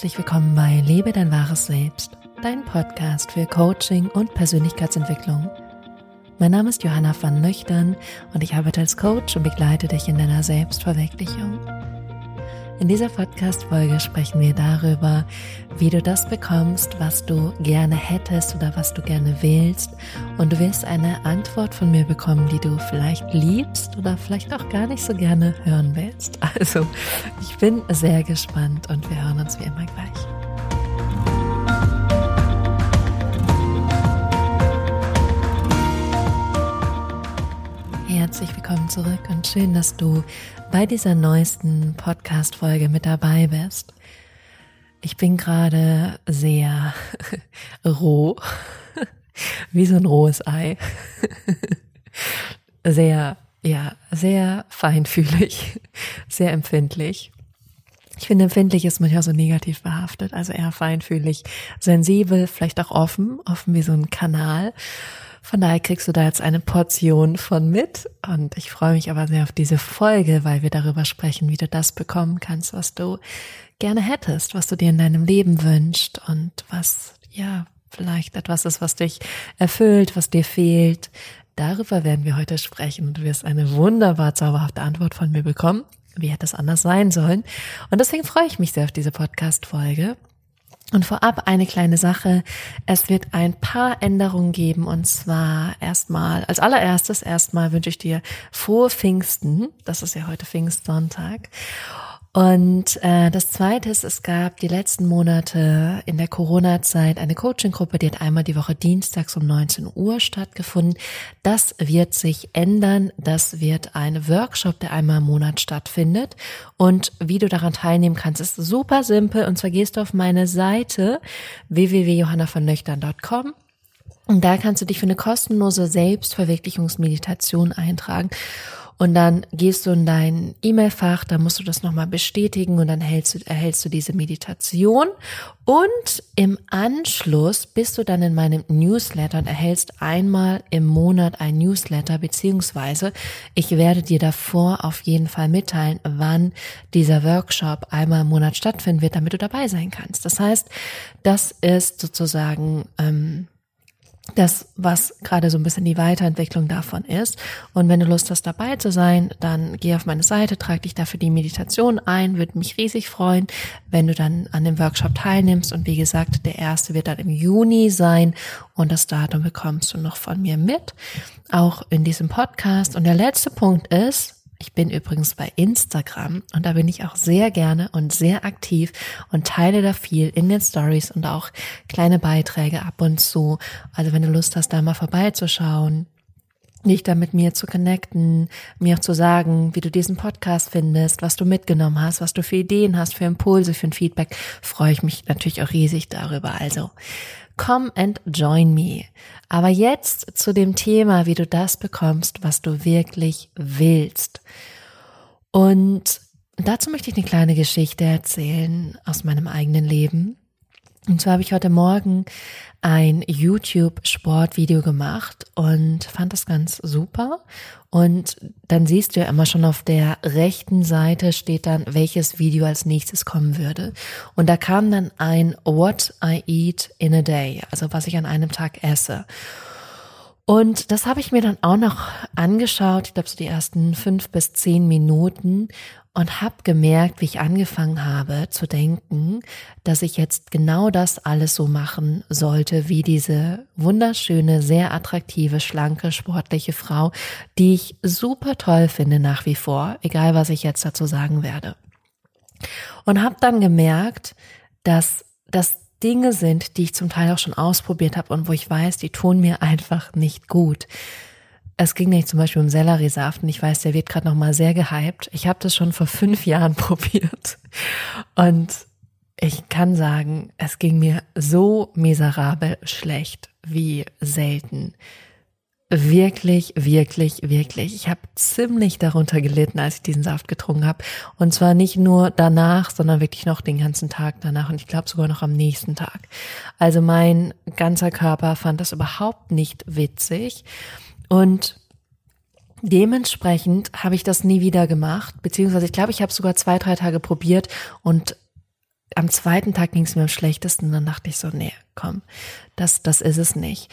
herzlich willkommen bei Lebe dein wahres Selbst, dein Podcast für Coaching und Persönlichkeitsentwicklung. Mein Name ist Johanna van Nüchtern und ich arbeite als Coach und begleite dich in deiner Selbstverwirklichung. In dieser Podcast-Folge sprechen wir darüber, wie du das bekommst, was du gerne hättest oder was du gerne willst. Und du wirst eine Antwort von mir bekommen, die du vielleicht liebst oder vielleicht auch gar nicht so gerne hören willst. Also, ich bin sehr gespannt und wir hören uns wie immer gleich. Herzlich willkommen zurück und schön, dass du bei dieser neuesten Podcast-Folge mit dabei bist. Ich bin gerade sehr roh, wie so ein rohes Ei. Sehr, ja, sehr feinfühlig, sehr empfindlich. Ich finde, empfindlich ist manchmal so negativ behaftet, also eher feinfühlig, sensibel, vielleicht auch offen, offen wie so ein Kanal. Von daher kriegst du da jetzt eine Portion von mit. Und ich freue mich aber sehr auf diese Folge, weil wir darüber sprechen, wie du das bekommen kannst, was du gerne hättest, was du dir in deinem Leben wünschst und was, ja, vielleicht etwas ist, was dich erfüllt, was dir fehlt. Darüber werden wir heute sprechen und du wirst eine wunderbar zauberhafte Antwort von mir bekommen. Wie hätte es anders sein sollen? Und deswegen freue ich mich sehr auf diese Podcast-Folge. Und vorab eine kleine Sache. Es wird ein paar Änderungen geben und zwar erstmal, als allererstes erstmal wünsche ich dir frohe Pfingsten. Das ist ja heute Pfingstsonntag. Und äh, das Zweite ist, es gab die letzten Monate in der Corona-Zeit eine Coaching-Gruppe, die hat einmal die Woche dienstags um 19 Uhr stattgefunden. Das wird sich ändern. Das wird ein Workshop, der einmal im Monat stattfindet. Und wie du daran teilnehmen kannst, ist super simpel. Und zwar gehst du auf meine Seite www.johannavonnöchtern.com und da kannst du dich für eine kostenlose Selbstverwirklichungsmeditation eintragen. Und dann gehst du in dein E-Mail-Fach, da musst du das nochmal bestätigen und dann erhältst du, erhältst du diese Meditation. Und im Anschluss bist du dann in meinem Newsletter und erhältst einmal im Monat ein Newsletter, beziehungsweise ich werde dir davor auf jeden Fall mitteilen, wann dieser Workshop einmal im Monat stattfinden wird, damit du dabei sein kannst. Das heißt, das ist sozusagen ähm, das, was gerade so ein bisschen die Weiterentwicklung davon ist. Und wenn du Lust hast, dabei zu sein, dann geh auf meine Seite, trag dich dafür die Meditation ein, würde mich riesig freuen, wenn du dann an dem Workshop teilnimmst. Und wie gesagt, der erste wird dann im Juni sein und das Datum bekommst du noch von mir mit, auch in diesem Podcast. Und der letzte Punkt ist, ich bin übrigens bei Instagram und da bin ich auch sehr gerne und sehr aktiv und teile da viel in den Stories und auch kleine Beiträge ab und zu. Also wenn du Lust hast, da mal vorbeizuschauen, dich da mit mir zu connecten, mir auch zu sagen, wie du diesen Podcast findest, was du mitgenommen hast, was du für Ideen hast, für Impulse, für ein Feedback, freue ich mich natürlich auch riesig darüber. Also Come and join me. Aber jetzt zu dem Thema, wie du das bekommst, was du wirklich willst. Und dazu möchte ich eine kleine Geschichte erzählen aus meinem eigenen Leben. Und zwar habe ich heute Morgen ein YouTube-Sportvideo gemacht und fand das ganz super. Und dann siehst du ja immer schon auf der rechten Seite steht dann, welches Video als nächstes kommen würde. Und da kam dann ein What I Eat in a Day, also was ich an einem Tag esse. Und das habe ich mir dann auch noch angeschaut, ich glaube so die ersten fünf bis zehn Minuten und habe gemerkt, wie ich angefangen habe zu denken, dass ich jetzt genau das alles so machen sollte, wie diese wunderschöne, sehr attraktive, schlanke, sportliche Frau, die ich super toll finde nach wie vor, egal was ich jetzt dazu sagen werde. Und habe dann gemerkt, dass das Dinge sind, die ich zum Teil auch schon ausprobiert habe und wo ich weiß, die tun mir einfach nicht gut. Es ging nicht zum Beispiel um Selleriesaft und ich weiß, der wird gerade noch mal sehr gehypt. Ich habe das schon vor fünf Jahren probiert und ich kann sagen, es ging mir so miserabel schlecht wie selten. Wirklich, wirklich, wirklich. Ich habe ziemlich darunter gelitten, als ich diesen Saft getrunken habe. Und zwar nicht nur danach, sondern wirklich noch den ganzen Tag danach und ich glaube sogar noch am nächsten Tag. Also mein ganzer Körper fand das überhaupt nicht witzig. Und dementsprechend habe ich das nie wieder gemacht, beziehungsweise ich glaube, ich habe sogar zwei, drei Tage probiert und am zweiten Tag ging es mir am schlechtesten. Dann dachte ich so, nee, komm, das, das ist es nicht.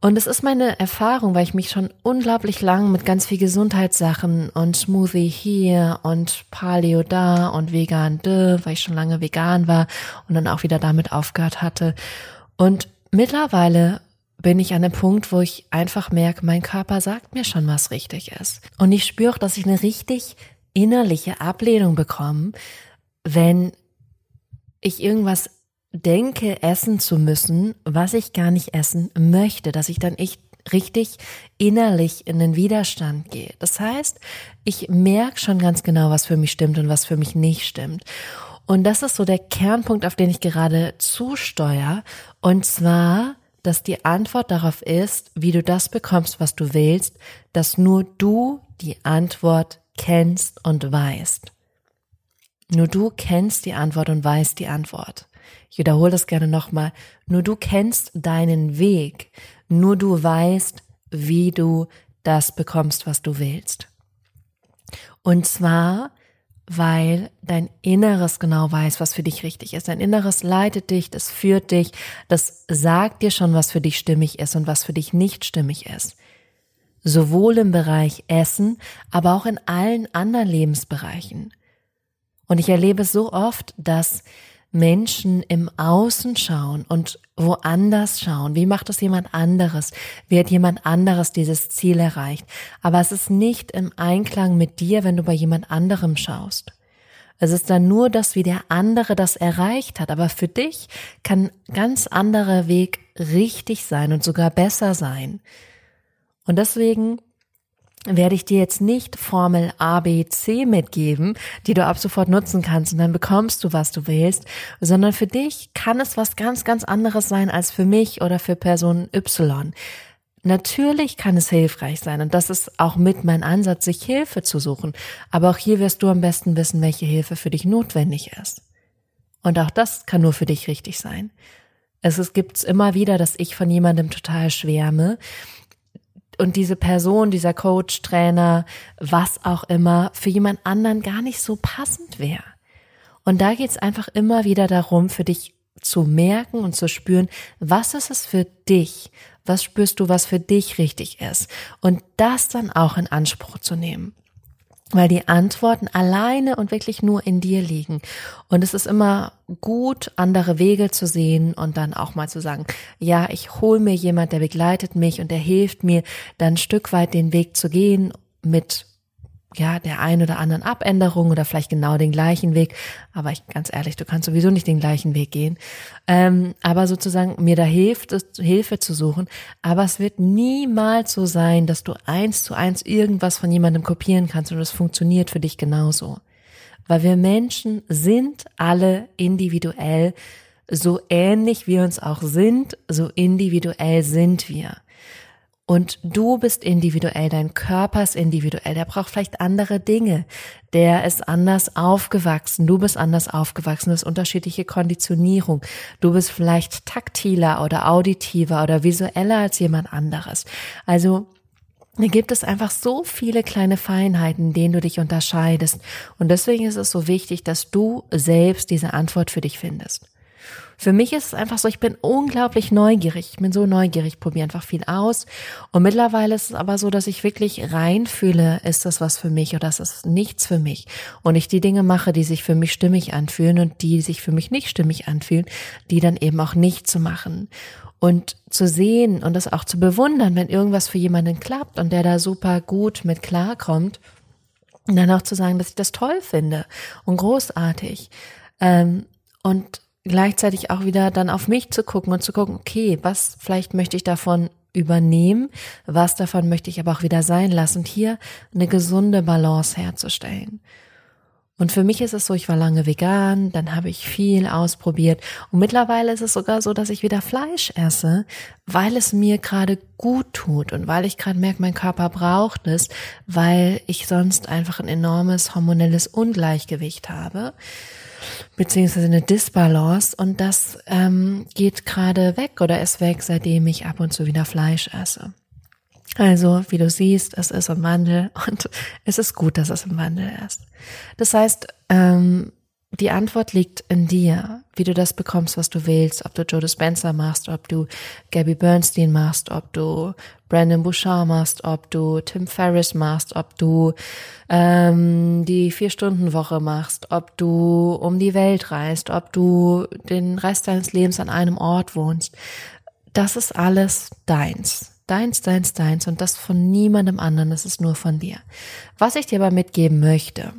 Und es ist meine Erfahrung, weil ich mich schon unglaublich lang mit ganz viel Gesundheitssachen und Smoothie hier und Paleo da und vegan da, weil ich schon lange vegan war und dann auch wieder damit aufgehört hatte. Und mittlerweile bin ich an dem Punkt, wo ich einfach merke, mein Körper sagt mir schon, was richtig ist. Und ich spüre auch, dass ich eine richtig innerliche Ablehnung bekomme, wenn ich irgendwas denke, essen zu müssen, was ich gar nicht essen möchte, dass ich dann echt richtig innerlich in den Widerstand gehe. Das heißt, ich merke schon ganz genau, was für mich stimmt und was für mich nicht stimmt. Und das ist so der Kernpunkt, auf den ich gerade zusteuere. Und zwar, dass die Antwort darauf ist, wie du das bekommst, was du willst, dass nur du die Antwort kennst und weißt. Nur du kennst die Antwort und weißt die Antwort. Ich wiederhole das gerne nochmal. Nur du kennst deinen Weg. Nur du weißt, wie du das bekommst, was du willst. Und zwar, weil dein Inneres genau weiß, was für dich richtig ist. Dein Inneres leitet dich, das führt dich, das sagt dir schon, was für dich stimmig ist und was für dich nicht stimmig ist. Sowohl im Bereich Essen, aber auch in allen anderen Lebensbereichen. Und ich erlebe so oft, dass Menschen im Außen schauen und woanders schauen. Wie macht es jemand anderes? Wie hat jemand anderes dieses Ziel erreicht? Aber es ist nicht im Einklang mit dir, wenn du bei jemand anderem schaust. Es ist dann nur das, wie der andere das erreicht hat. Aber für dich kann ganz anderer Weg richtig sein und sogar besser sein. Und deswegen werde ich dir jetzt nicht Formel A, B, C mitgeben, die du ab sofort nutzen kannst und dann bekommst du, was du willst, sondern für dich kann es was ganz, ganz anderes sein als für mich oder für Person Y. Natürlich kann es hilfreich sein und das ist auch mit mein Ansatz, sich Hilfe zu suchen. Aber auch hier wirst du am besten wissen, welche Hilfe für dich notwendig ist. Und auch das kann nur für dich richtig sein. Es, gibt immer wieder, dass ich von jemandem total schwärme und diese Person, dieser Coach, Trainer, was auch immer, für jemand anderen gar nicht so passend wäre. Und da geht's einfach immer wieder darum, für dich zu merken und zu spüren, was ist es für dich? Was spürst du, was für dich richtig ist? Und das dann auch in Anspruch zu nehmen weil die Antworten alleine und wirklich nur in dir liegen. Und es ist immer gut, andere Wege zu sehen und dann auch mal zu sagen, ja, ich hole mir jemand, der begleitet mich und der hilft mir, dann ein Stück weit den Weg zu gehen mit ja, der ein oder anderen Abänderung oder vielleicht genau den gleichen Weg. Aber ich, ganz ehrlich, du kannst sowieso nicht den gleichen Weg gehen. Ähm, aber sozusagen mir da hilft, Hilfe zu suchen. Aber es wird niemals so sein, dass du eins zu eins irgendwas von jemandem kopieren kannst und es funktioniert für dich genauso. Weil wir Menschen sind alle individuell. So ähnlich wir uns auch sind, so individuell sind wir. Und du bist individuell, dein Körper ist individuell, der braucht vielleicht andere Dinge, der ist anders aufgewachsen, du bist anders aufgewachsen, du hast unterschiedliche Konditionierung, du bist vielleicht taktiler oder auditiver oder visueller als jemand anderes. Also da gibt es einfach so viele kleine Feinheiten, in denen du dich unterscheidest. Und deswegen ist es so wichtig, dass du selbst diese Antwort für dich findest. Für mich ist es einfach so, ich bin unglaublich neugierig. Ich bin so neugierig, probiere einfach viel aus. Und mittlerweile ist es aber so, dass ich wirklich reinfühle, ist das was für mich oder ist das nichts für mich. Und ich die Dinge mache, die sich für mich stimmig anfühlen und die sich für mich nicht stimmig anfühlen, die dann eben auch nicht zu machen. Und zu sehen und das auch zu bewundern, wenn irgendwas für jemanden klappt und der da super gut mit klarkommt. Und dann auch zu sagen, dass ich das toll finde und großartig. Ähm, und gleichzeitig auch wieder dann auf mich zu gucken und zu gucken, okay, was vielleicht möchte ich davon übernehmen, was davon möchte ich aber auch wieder sein lassen und hier eine gesunde Balance herzustellen. Und für mich ist es so, ich war lange vegan, dann habe ich viel ausprobiert und mittlerweile ist es sogar so, dass ich wieder Fleisch esse, weil es mir gerade gut tut und weil ich gerade merke, mein Körper braucht es, weil ich sonst einfach ein enormes hormonelles Ungleichgewicht habe beziehungsweise eine Disbalance und das ähm, geht gerade weg oder ist weg, seitdem ich ab und zu wieder Fleisch esse. Also, wie du siehst, es ist im Wandel und es ist gut, dass es im Wandel ist. Das heißt, ähm, die Antwort liegt in dir, wie du das bekommst, was du willst, ob du Joe Dispenza machst, ob du Gabby Bernstein machst, ob du Brandon Bouchard machst, ob du Tim Ferriss machst, ob du ähm, die Vier-Stunden-Woche machst, ob du um die Welt reist, ob du den Rest deines Lebens an einem Ort wohnst. Das ist alles deins. Deins, deins, deins und das von niemandem anderen, das ist nur von dir. Was ich dir aber mitgeben möchte,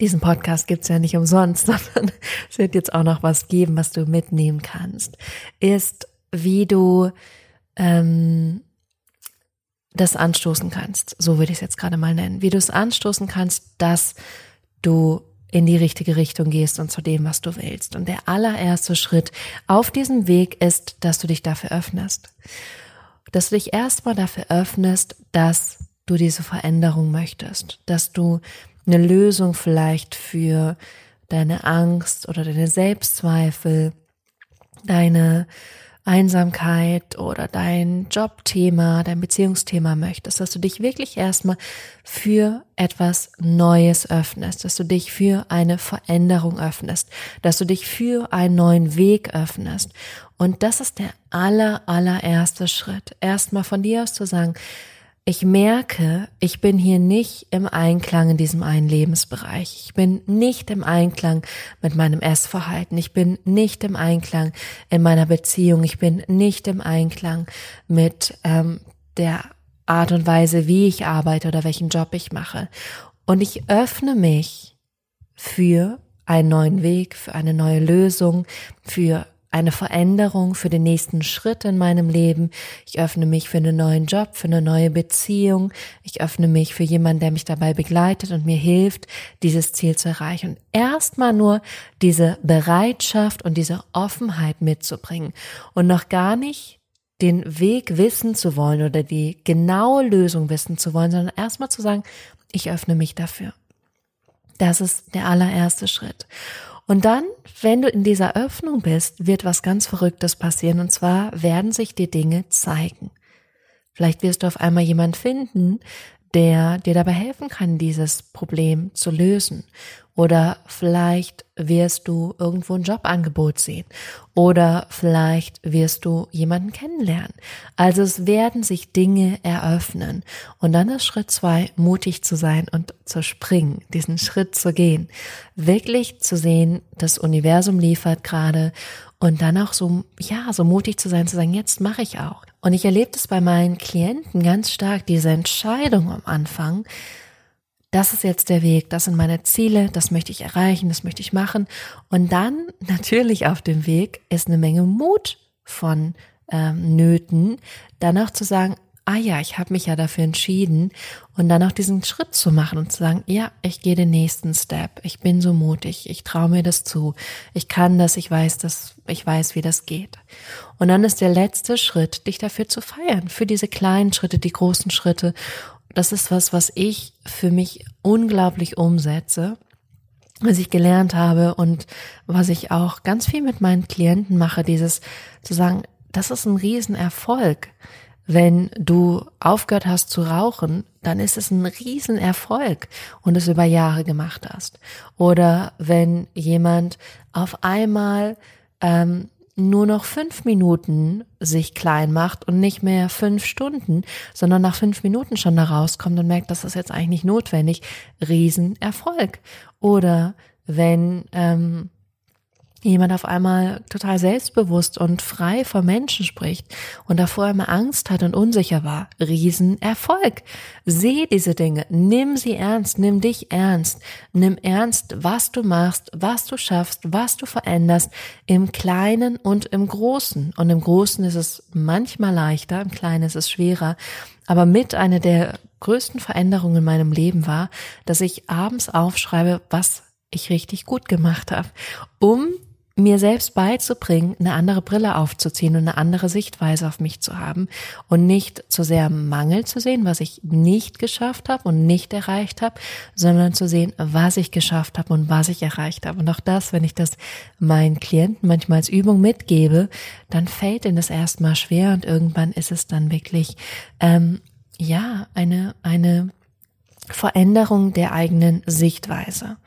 diesen Podcast gibt's ja nicht umsonst, sondern es wird jetzt auch noch was geben, was du mitnehmen kannst, ist, wie du ähm, das anstoßen kannst. So würde ich es jetzt gerade mal nennen. Wie du es anstoßen kannst, dass du in die richtige Richtung gehst und zu dem, was du willst. Und der allererste Schritt auf diesem Weg ist, dass du dich dafür öffnest. Dass du dich erstmal dafür öffnest, dass du diese Veränderung möchtest, dass du eine Lösung vielleicht für deine Angst oder deine Selbstzweifel, deine Einsamkeit oder dein Jobthema, dein Beziehungsthema möchtest, dass du dich wirklich erstmal für etwas Neues öffnest, dass du dich für eine Veränderung öffnest, dass du dich für einen neuen Weg öffnest. Und das ist der aller, allererste Schritt. Erstmal von dir aus zu sagen, ich merke, ich bin hier nicht im Einklang in diesem einen Lebensbereich. Ich bin nicht im Einklang mit meinem Essverhalten. Ich bin nicht im Einklang in meiner Beziehung. Ich bin nicht im Einklang mit ähm, der Art und Weise, wie ich arbeite oder welchen Job ich mache. Und ich öffne mich für einen neuen Weg, für eine neue Lösung, für eine Veränderung für den nächsten Schritt in meinem Leben. Ich öffne mich für einen neuen Job, für eine neue Beziehung. Ich öffne mich für jemanden, der mich dabei begleitet und mir hilft, dieses Ziel zu erreichen. Und erstmal nur diese Bereitschaft und diese Offenheit mitzubringen und noch gar nicht den Weg wissen zu wollen oder die genaue Lösung wissen zu wollen, sondern erstmal zu sagen, ich öffne mich dafür. Das ist der allererste Schritt. Und dann, wenn du in dieser Öffnung bist, wird was ganz Verrücktes passieren. Und zwar werden sich die Dinge zeigen. Vielleicht wirst du auf einmal jemand finden, der dir dabei helfen kann, dieses Problem zu lösen. Oder vielleicht wirst du irgendwo ein Jobangebot sehen. Oder vielleicht wirst du jemanden kennenlernen. Also es werden sich Dinge eröffnen. Und dann ist Schritt zwei, mutig zu sein und zu springen, diesen Schritt zu gehen. Wirklich zu sehen, das Universum liefert gerade und dann auch so, ja, so mutig zu sein, zu sagen, jetzt mache ich auch. Und ich erlebe das bei meinen Klienten ganz stark, diese Entscheidung am Anfang, das ist jetzt der Weg, das sind meine Ziele, das möchte ich erreichen, das möchte ich machen. Und dann natürlich auf dem Weg ist eine Menge Mut von ähm, Nöten, danach zu sagen, ah ja, ich habe mich ja dafür entschieden. Und dann auch diesen Schritt zu machen und zu sagen, ja, ich gehe den nächsten Step, ich bin so mutig, ich traue mir das zu, ich kann das, ich weiß das, ich weiß, wie das geht. Und dann ist der letzte Schritt, dich dafür zu feiern, für diese kleinen Schritte, die großen Schritte das ist was, was ich für mich unglaublich umsetze, was ich gelernt habe und was ich auch ganz viel mit meinen Klienten mache, dieses zu sagen, das ist ein Riesenerfolg. Wenn du aufgehört hast zu rauchen, dann ist es ein Riesenerfolg und es über Jahre gemacht hast. Oder wenn jemand auf einmal ähm, nur noch fünf Minuten sich klein macht und nicht mehr fünf Stunden, sondern nach fünf Minuten schon da rauskommt und merkt, das ist jetzt eigentlich nicht notwendig, Riesenerfolg. Oder wenn ähm, jemand auf einmal total selbstbewusst und frei vor Menschen spricht und davor immer Angst hat und unsicher war, Riesenerfolg. Seh diese Dinge, nimm sie ernst, nimm dich ernst, nimm ernst, was du machst, was du schaffst, was du veränderst, im Kleinen und im Großen. Und im Großen ist es manchmal leichter, im Kleinen ist es schwerer. Aber mit einer der größten Veränderungen in meinem Leben war, dass ich abends aufschreibe, was ich richtig gut gemacht habe, um mir selbst beizubringen, eine andere Brille aufzuziehen und eine andere Sichtweise auf mich zu haben und nicht zu sehr Mangel zu sehen, was ich nicht geschafft habe und nicht erreicht habe, sondern zu sehen, was ich geschafft habe und was ich erreicht habe. Und auch das, wenn ich das meinen Klienten manchmal als Übung mitgebe, dann fällt ihnen das erstmal schwer und irgendwann ist es dann wirklich ähm, ja eine eine Veränderung der eigenen Sichtweise.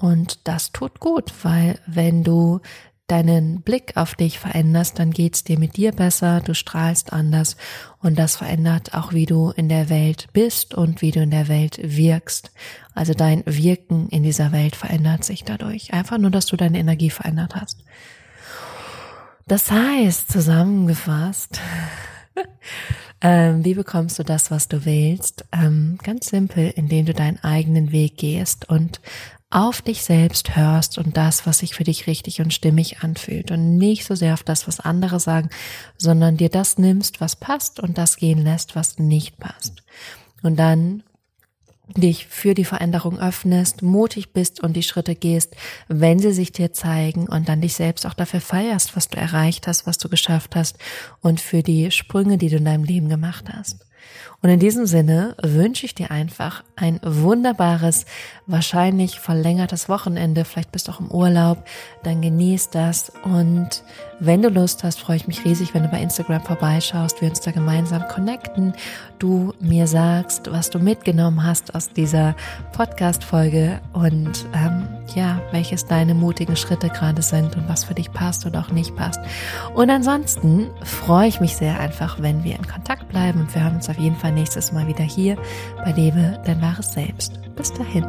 Und das tut gut, weil wenn du deinen Blick auf dich veränderst, dann geht's dir mit dir besser, du strahlst anders und das verändert auch, wie du in der Welt bist und wie du in der Welt wirkst. Also dein Wirken in dieser Welt verändert sich dadurch. Einfach nur, dass du deine Energie verändert hast. Das heißt, zusammengefasst, ähm, wie bekommst du das, was du willst? Ähm, ganz simpel, indem du deinen eigenen Weg gehst und auf dich selbst hörst und das, was sich für dich richtig und stimmig anfühlt und nicht so sehr auf das, was andere sagen, sondern dir das nimmst, was passt und das gehen lässt, was nicht passt. Und dann dich für die Veränderung öffnest, mutig bist und die Schritte gehst, wenn sie sich dir zeigen und dann dich selbst auch dafür feierst, was du erreicht hast, was du geschafft hast und für die Sprünge, die du in deinem Leben gemacht hast. Und in diesem Sinne wünsche ich dir einfach ein wunderbares, wahrscheinlich verlängertes Wochenende. Vielleicht bist du auch im Urlaub, dann genieß das. Und wenn du Lust hast, freue ich mich riesig, wenn du bei Instagram vorbeischaust, wir uns da gemeinsam connecten, du mir sagst, was du mitgenommen hast aus dieser Podcast-Folge und ähm, ja, welches deine mutigen Schritte gerade sind und was für dich passt oder auch nicht passt. Und ansonsten freue ich mich sehr einfach, wenn wir in Kontakt bleiben und wir hören uns auf jeden Fall nächstes Mal wieder hier bei Lebe dein wahres Selbst. Bis dahin.